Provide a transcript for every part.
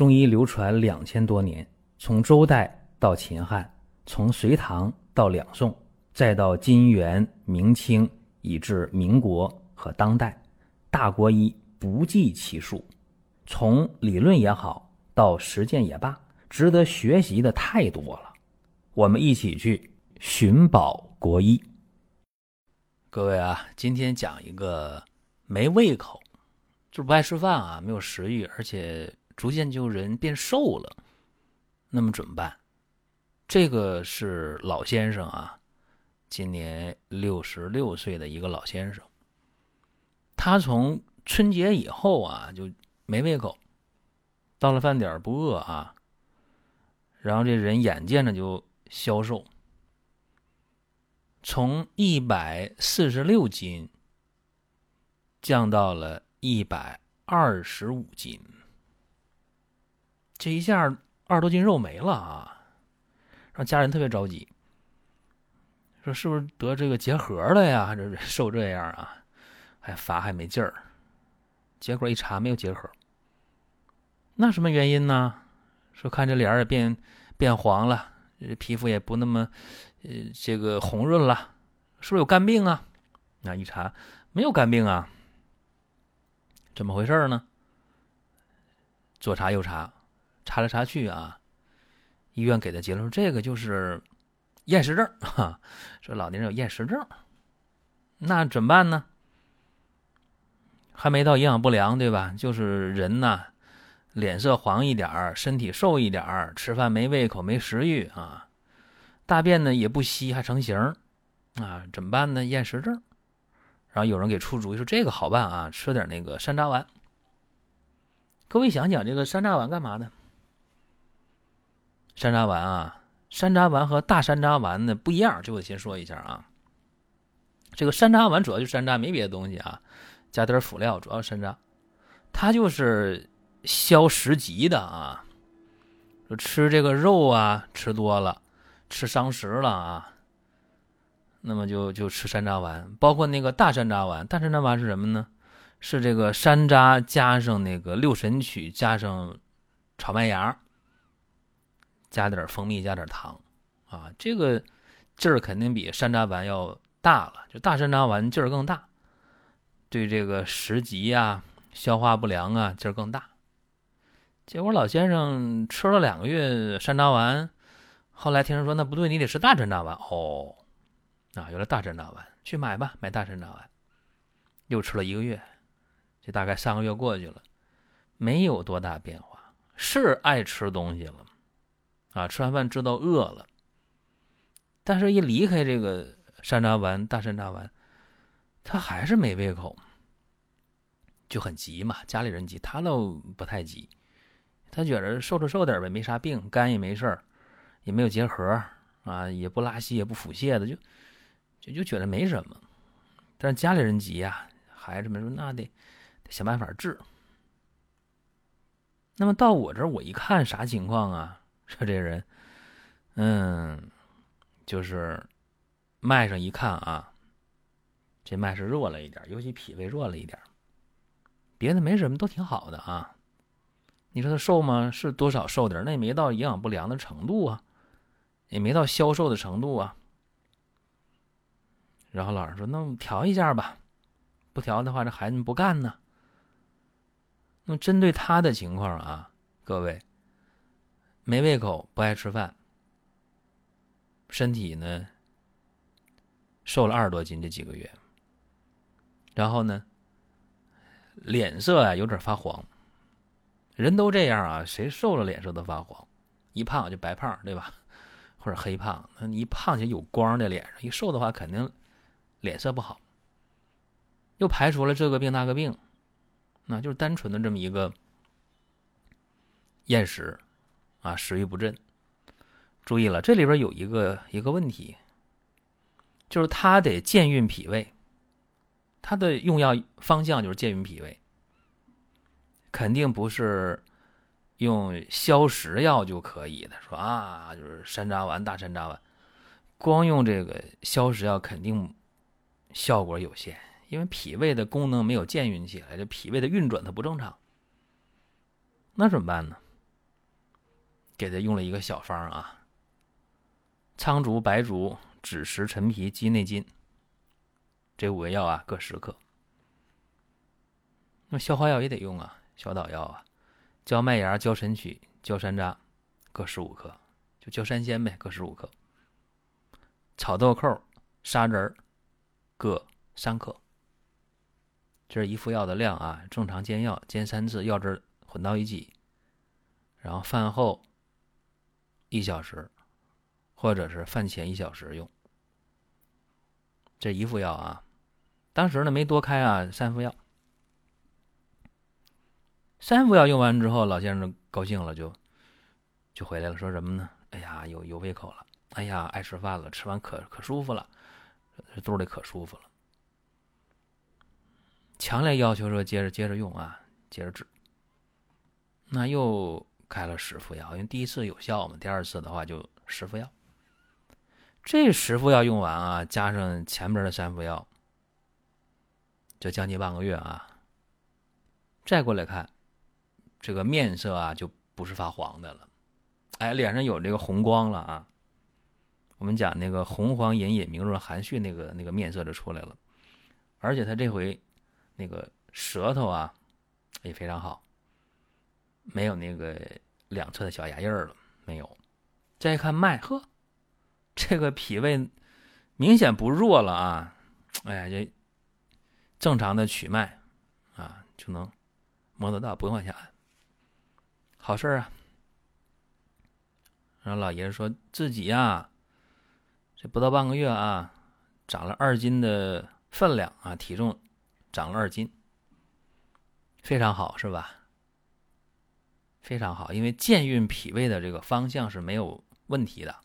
中医流传两千多年，从周代到秦汉，从隋唐到两宋，再到金元明清，以至民国和当代，大国医不计其数。从理论也好，到实践也罢，值得学习的太多了。我们一起去寻宝国医。各位啊，今天讲一个没胃口，就是不爱吃饭啊，没有食欲，而且逐渐就人变瘦了。那么怎么办？这个是老先生啊，今年六十六岁的一个老先生，他从春节以后啊就没胃口，到了饭点不饿啊，然后这人眼见着就消瘦。从一百四十六斤降到了一百二十五斤，这一下二十多斤肉没了啊！让家人特别着急，说是不是得这个结核了呀？这瘦这样啊，还乏还没劲儿。结果一查没有结核，那什么原因呢？说看这脸也变变黄了，皮肤也不那么。呃，这个红润了，是不是有肝病啊？那一查没有肝病啊，怎么回事呢？左查右查，查来查去啊，医院给的结论这个就是厌食症哈，说老年人有厌食症，那怎么办呢？还没到营养不良对吧？就是人呐，脸色黄一点身体瘦一点吃饭没胃口没食欲啊。大便呢也不稀，还成型啊？怎么办呢？厌食症。然后有人给出主意说这个好办啊，吃点那个山楂丸。各位想想，这个山楂丸干嘛呢？山楂丸啊，山楂丸和大山楂丸呢不一样，这我先说一下啊。这个山楂丸主要就山楂，没别的东西啊，加点辅料，主要山楂。它就是消食积的啊，说吃这个肉啊，吃多了。吃伤食了啊，那么就就吃山楂丸，包括那个大山楂丸。大山楂丸是什么呢？是这个山楂加上那个六神曲，加上炒麦芽，加点蜂蜜，加点糖啊，这个劲儿肯定比山楂丸要大了。就大山楂丸劲儿更大，对这个食积呀、消化不良啊劲儿更大。结果老先生吃了两个月山楂丸。后来听人说那不对，你得吃大山楂丸哦，啊，原来大山楂丸，去买吧，买大山楂丸。又吃了一个月，这大概三个月过去了，没有多大变化，是爱吃东西了，啊，吃完饭知道饿了，但是一离开这个山楂丸、大山楂丸，他还是没胃口，就很急嘛，家里人急，他倒不太急，他觉得瘦着瘦点呗，没啥病，肝也没事儿。也没有结核啊，也不拉稀，也不腹泻的，就就就觉得没什么。但是家里人急呀，孩子们说那得得想办法治。那么到我这儿，我一看啥情况啊？说这人，嗯，就是脉上一看啊，这脉是弱了一点，尤其脾胃弱了一点，别的没什么，都挺好的啊。你说他瘦吗？是多少瘦点那也没到营养不良的程度啊。也没到消瘦的程度啊，然后老师说：“那调一下吧，不调的话，这孩子不干呢。”那么针对他的情况啊，各位没胃口，不爱吃饭，身体呢瘦了二十多斤这几个月，然后呢脸色啊有点发黄，人都这样啊，谁瘦了脸色都发黄，一胖就白胖，对吧？或者黑胖，那你一胖就有光在脸上，一瘦的话肯定脸色不好。又排除了这个病那个病，那就是单纯的这么一个厌食啊，食欲不振。注意了，这里边有一个一个问题，就是他得健运脾胃，他的用药方向就是健运脾胃，肯定不是。用消食药就可以的，说啊，就是山楂丸、大山楂丸，光用这个消食药肯定效果有限，因为脾胃的功能没有健运起来，这脾胃的运转它不正常。那怎么办呢？给他用了一个小方啊：苍术、白术、枳实、陈皮、鸡内金，这五味药啊各十克。那消化药也得用啊，小岛药啊，焦麦芽、焦神曲、焦山楂各十五克，就焦山仙呗，各十五克。草豆蔻、砂仁各三克。这是一副药的量啊，正常煎药，煎三次，药汁混到一起，然后饭后一小时，或者是饭前一小时用。这一副药啊，当时呢没多开啊，三副药。三副药用完之后，老先生高兴了，就就回来了，说什么呢？哎呀，有有胃口了，哎呀，爱吃饭了，吃完可可舒服了，肚里可舒服了。强烈要求说接着接着用啊，接着治。那又开了十副药，因为第一次有效嘛，第二次的话就十副药。这十副药用完啊，加上前边的三副药，就将近半个月啊。再过来看，这个面色啊就不是发黄的了，哎，脸上有这个红光了啊。我们讲那个红黄隐隐明润含蓄那个那个面色就出来了，而且他这回。那个舌头啊，也非常好，没有那个两侧的小牙印儿了，没有。再看脉，呵，这个脾胃明显不弱了啊！哎呀，这正常的取脉啊，就能摸得到，不用往下按，好事啊！然后老爷子说自己呀，这不到半个月啊，长了二斤的分量啊，体重。长了二斤，非常好，是吧？非常好，因为健运脾胃的这个方向是没有问题的。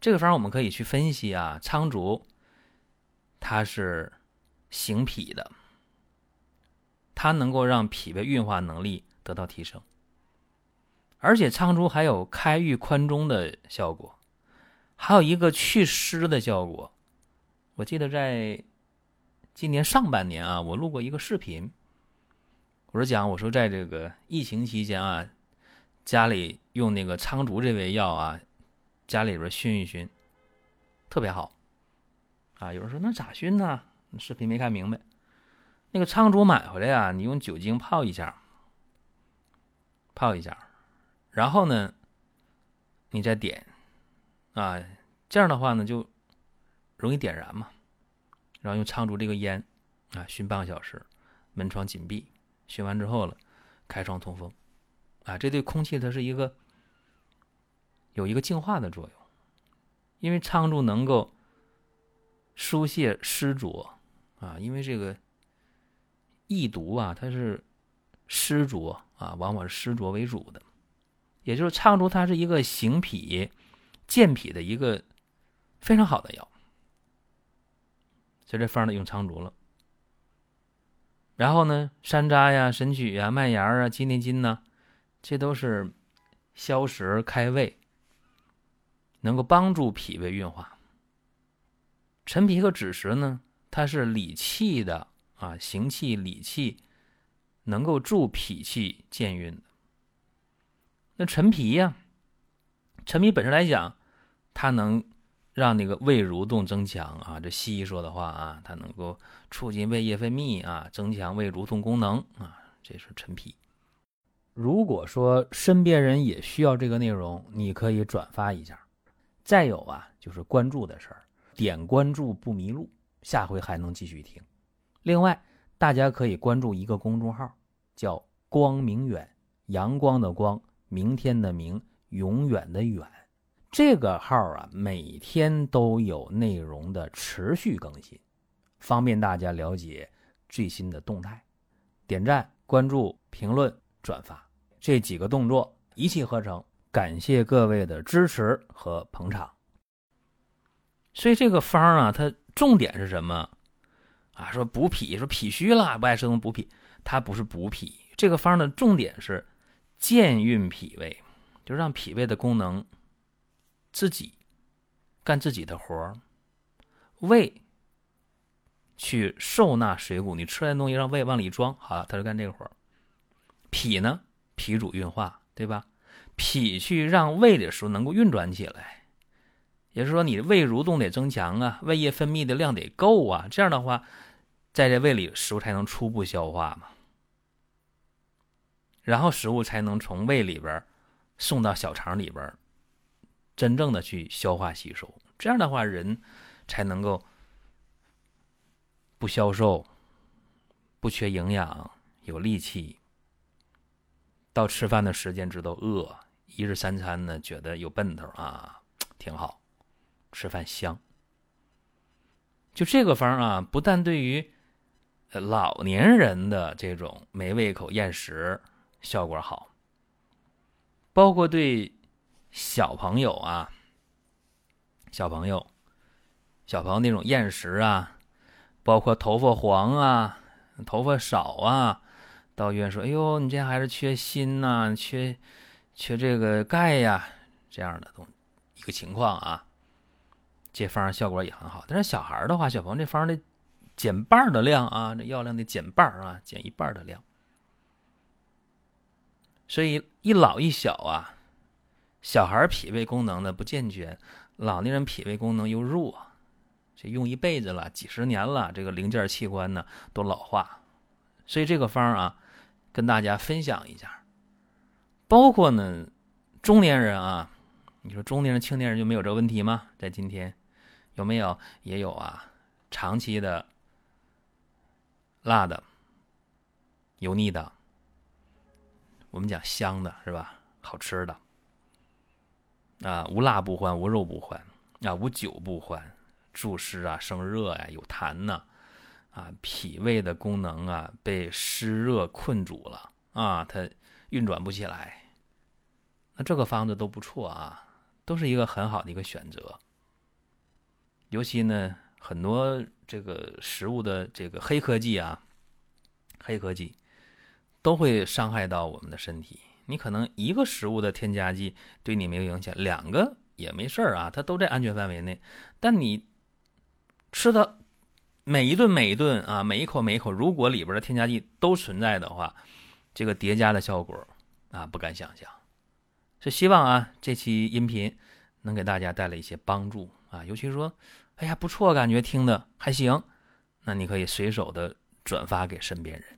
这个方我们可以去分析啊，苍术它是行脾的，它能够让脾胃运化能力得到提升，而且苍术还有开郁宽中的效果，还有一个祛湿的效果。我记得在。今年上半年啊，我录过一个视频，我说讲，我说在这个疫情期间啊，家里用那个苍竹这味药啊，家里边熏一熏，特别好，啊，有人说那咋熏呢？视频没看明白，那个苍竹买回来啊，你用酒精泡一下，泡一下，然后呢，你再点，啊，这样的话呢就容易点燃嘛。然后用苍竹这个烟，啊，熏半个小时，门窗紧闭，熏完之后了，开窗通风，啊，这对空气它是一个有一个净化的作用，因为苍术能够疏泄湿浊，啊，因为这个易毒啊，它是湿浊啊，往往是湿浊为主的，也就是苍术它是一个行脾健脾的一个非常好的药。所以这方呢，用苍术了。然后呢，山楂呀、神曲呀、麦芽啊、鸡内金呢，这都是消食开胃，能够帮助脾胃运化。陈皮和枳实呢，它是理气的啊，行气理气，能够助脾气健运。那陈皮呀，陈皮本身来讲，它能。让那个胃蠕动增强啊，这西医说的话啊，它能够促进胃液分泌啊，增强胃蠕动功能啊，这是陈皮。如果说身边人也需要这个内容，你可以转发一下。再有啊，就是关注的事儿，点关注不迷路，下回还能继续听。另外，大家可以关注一个公众号，叫“光明远”，阳光的光，明天的明，永远的远。这个号啊，每天都有内容的持续更新，方便大家了解最新的动态。点赞、关注、评论、转发这几个动作一气呵成，感谢各位的支持和捧场。所以这个方啊，它重点是什么啊？说补脾，说脾虚了不爱吃东西补脾，它不是补脾。这个方的重点是健运脾胃，就让脾胃的功能。自己干自己的活儿，胃去受纳水谷，你吃来东西让胃往里装，好了，他就干这个活儿。脾呢，脾主运化，对吧？脾去让胃的时候能够运转起来，也就是说你胃蠕动得增强啊，胃液分泌的量得够啊，这样的话，在这胃里食物才能初步消化嘛，然后食物才能从胃里边送到小肠里边，真正的去消化吸收，这样的话人才能够不消瘦、不缺营养、有力气。到吃饭的时间知道饿，一日三餐呢觉得有奔头啊，挺好，吃饭香。就这个方啊，不但对于老年人的这种没胃口厌食效果好，包括对小朋友啊，小朋友，小朋友那种厌食啊，包括头发黄啊，头发少啊。到医院说：“哎呦，你这孩子缺锌呐，缺缺这个钙呀，这样的东一个情况啊。这方效果也很好。但是小孩的话，小朋友这方得减半的量啊，这药量得减半啊，减一半的量。所以一老一小啊，小孩脾胃功能呢不健全，老年人脾胃功能又弱，这用一辈子了，几十年了，这个零件器官呢都老化，所以这个方啊。”跟大家分享一下，包括呢，中年人啊，你说中年人、青年人就没有这问题吗？在今天有没有？也有啊，长期的辣的、油腻的，我们讲香的是吧？好吃的啊，无辣不欢，无肉不欢啊，无酒不欢，助湿啊，生热呀，有痰呐。啊，脾胃的功能啊被湿热困住了啊，它运转不起来。那这个方子都不错啊，都是一个很好的一个选择。尤其呢，很多这个食物的这个黑科技啊，黑科技都会伤害到我们的身体。你可能一个食物的添加剂对你没有影响，两个也没事儿啊，它都在安全范围内。但你吃的。每一顿每一顿啊，每一口每一口，如果里边的添加剂都存在的话，这个叠加的效果啊，不敢想象。是希望啊，这期音频能给大家带来一些帮助啊，尤其说，哎呀不错，感觉听的还行，那你可以随手的转发给身边人。